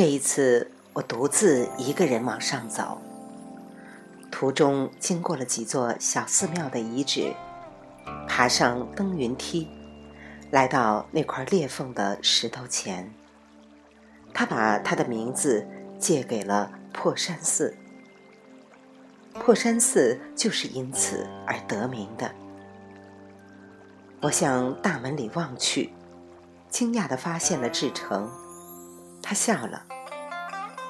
这一次，我独自一个人往上走，途中经过了几座小寺庙的遗址，爬上登云梯，来到那块裂缝的石头前。他把他的名字借给了破山寺，破山寺就是因此而得名的。我向大门里望去，惊讶地发现了志成。他笑了，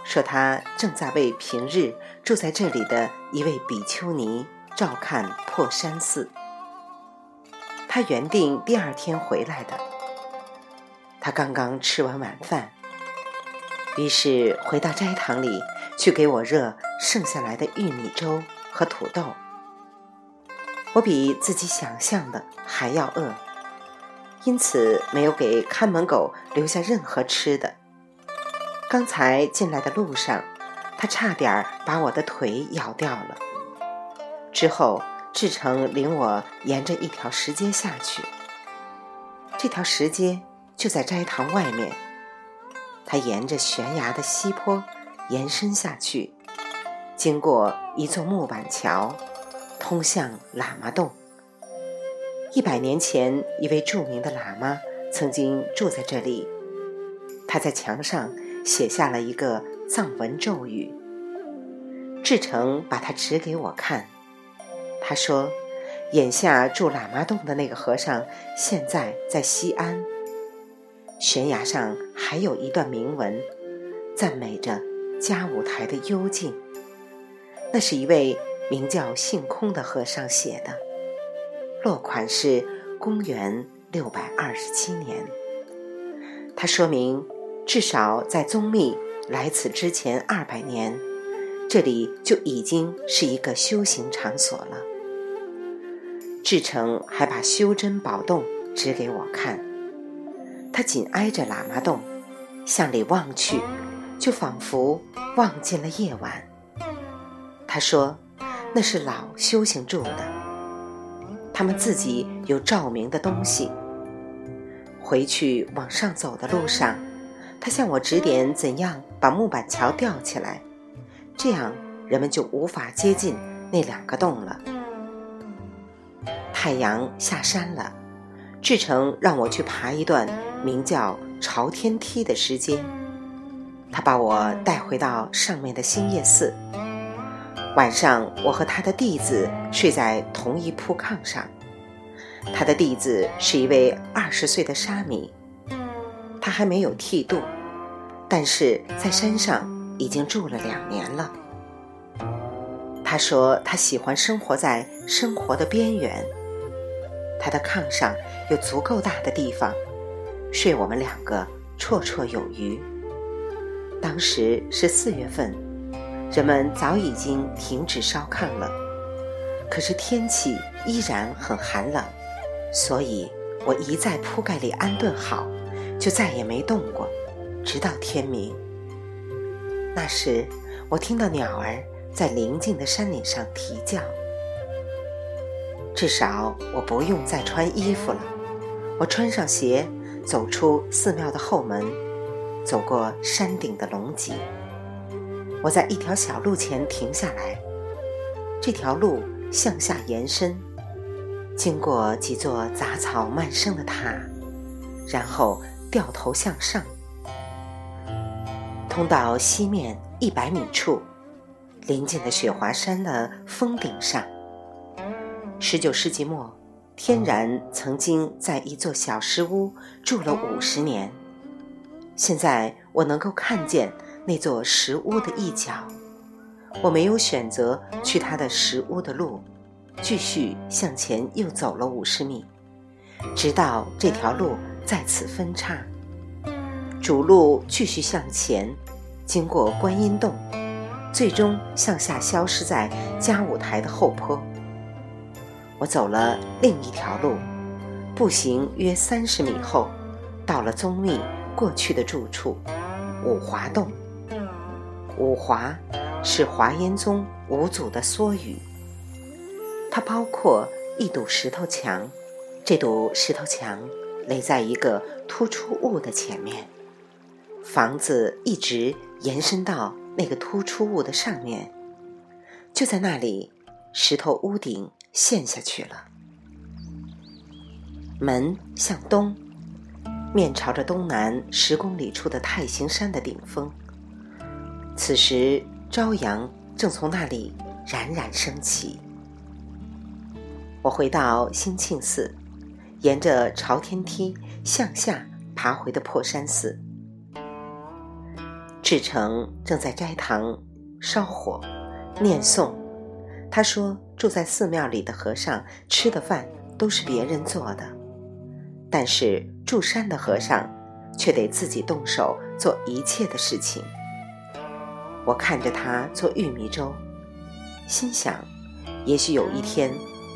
说他正在为平日住在这里的一位比丘尼照看破山寺。他原定第二天回来的。他刚刚吃完晚饭，于是回到斋堂里去给我热剩下来的玉米粥和土豆。我比自己想象的还要饿，因此没有给看门狗留下任何吃的。刚才进来的路上，他差点把我的腿咬掉了。之后，志成领我沿着一条石阶下去。这条石阶就在斋堂外面。它沿着悬崖的西坡延伸下去，经过一座木板桥，通向喇嘛洞。一百年前，一位著名的喇嘛曾经住在这里。他在墙上。写下了一个藏文咒语。志成把它指给我看，他说：“眼下住喇嘛洞的那个和尚，现在在西安。悬崖上还有一段铭文，赞美着嘉舞台的幽静。那是一位名叫性空的和尚写的，落款是公元六百二十七年。他说明。”至少在宗密来此之前二百年，这里就已经是一个修行场所了。志成还把修真宝洞指给我看，它紧挨着喇嘛洞，向里望去，就仿佛望见了夜晚。他说，那是老修行住的，他们自己有照明的东西。回去往上走的路上。他向我指点怎样把木板桥吊起来，这样人们就无法接近那两个洞了。太阳下山了，志成让我去爬一段名叫朝天梯的石阶。他把我带回到上面的兴业寺。晚上，我和他的弟子睡在同一铺炕上。他的弟子是一位二十岁的沙弥。他还没有剃度，但是在山上已经住了两年了。他说他喜欢生活在生活的边缘。他的炕上有足够大的地方，睡我们两个绰绰有余。当时是四月份，人们早已经停止烧炕了，可是天气依然很寒冷，所以我一在铺盖里安顿好。就再也没动过，直到天明。那时，我听到鸟儿在邻近的山岭上啼叫。至少我不用再穿衣服了。我穿上鞋，走出寺庙的后门，走过山顶的龙脊。我在一条小路前停下来。这条路向下延伸，经过几座杂草漫生的塔，然后。掉头向上，通到西面一百米处，临近的雪华山的峰顶上。十九世纪末，天然曾经在一座小石屋住了五十年。现在我能够看见那座石屋的一角。我没有选择去他的石屋的路，继续向前又走了五十米，直到这条路。再次分叉，主路继续向前，经过观音洞，最终向下消失在嘉舞台的后坡。我走了另一条路，步行约三十米后，到了宗密过去的住处——五华洞。五华是华严宗五祖的缩语，它包括一堵石头墙，这堵石头墙。垒在一个突出物的前面，房子一直延伸到那个突出物的上面，就在那里，石头屋顶陷下去了。门向东，面朝着东南十公里处的太行山的顶峰。此时朝阳正从那里冉冉升起。我回到兴庆寺，沿着朝天梯向下爬回的破山寺。志成正在斋堂烧火念诵，他说：“住在寺庙里的和尚吃的饭都是别人做的。”但是住山的和尚，却得自己动手做一切的事情。我看着他做玉米粥，心想：也许有一天，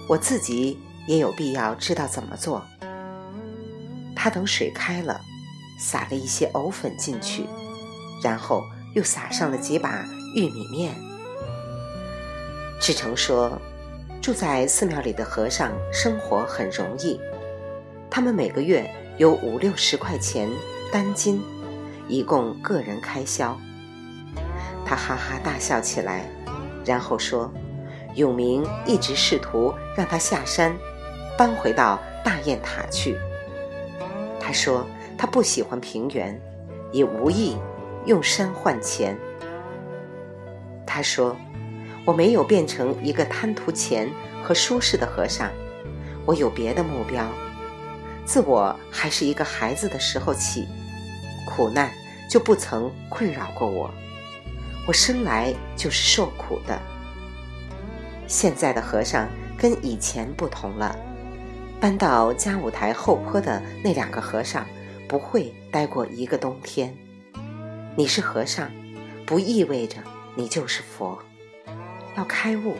我自己也有必要知道怎么做。他等水开了，撒了一些藕粉进去，然后又撒上了几把玉米面。志成说：“住在寺庙里的和尚生活很容易。”他们每个月有五六十块钱单金，以供个人开销。他哈哈大笑起来，然后说：“永明一直试图让他下山，搬回到大雁塔去。他说他不喜欢平原，也无意用山换钱。他说我没有变成一个贪图钱和舒适的和尚，我有别的目标。”自我还是一个孩子的时候起，苦难就不曾困扰过我。我生来就是受苦的。现在的和尚跟以前不同了，搬到嘉舞台后坡的那两个和尚不会待过一个冬天。你是和尚，不意味着你就是佛。要开悟，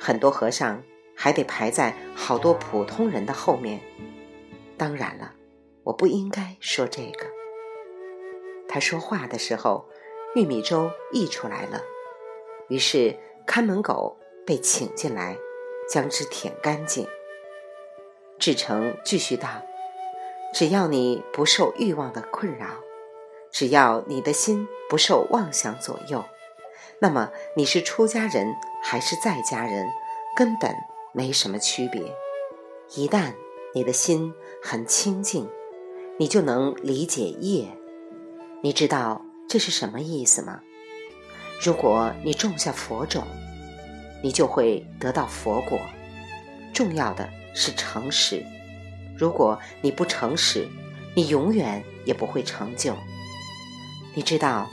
很多和尚还得排在好多普通人的后面。当然了，我不应该说这个。他说话的时候，玉米粥溢出来了，于是看门狗被请进来，将之舔干净。志成继续道：“只要你不受欲望的困扰，只要你的心不受妄想左右，那么你是出家人还是在家人，根本没什么区别。一旦……”你的心很清净，你就能理解业。你知道这是什么意思吗？如果你种下佛种，你就会得到佛果。重要的是诚实。如果你不诚实，你永远也不会成就。你知道，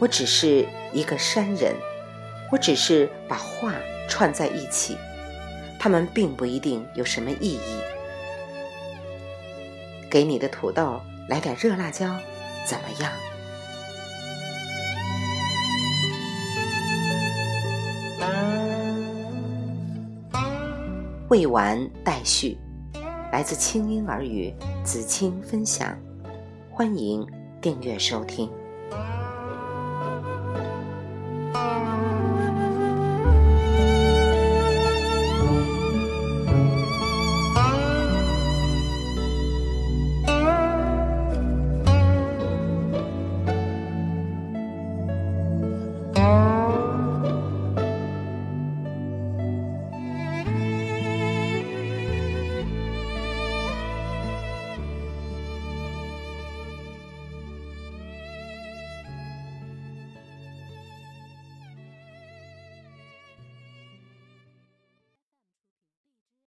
我只是一个山人，我只是把话串在一起，他们并不一定有什么意义。给你的土豆来点热辣椒，怎么样？未完待续，来自清音耳语子清分享，欢迎订阅收听。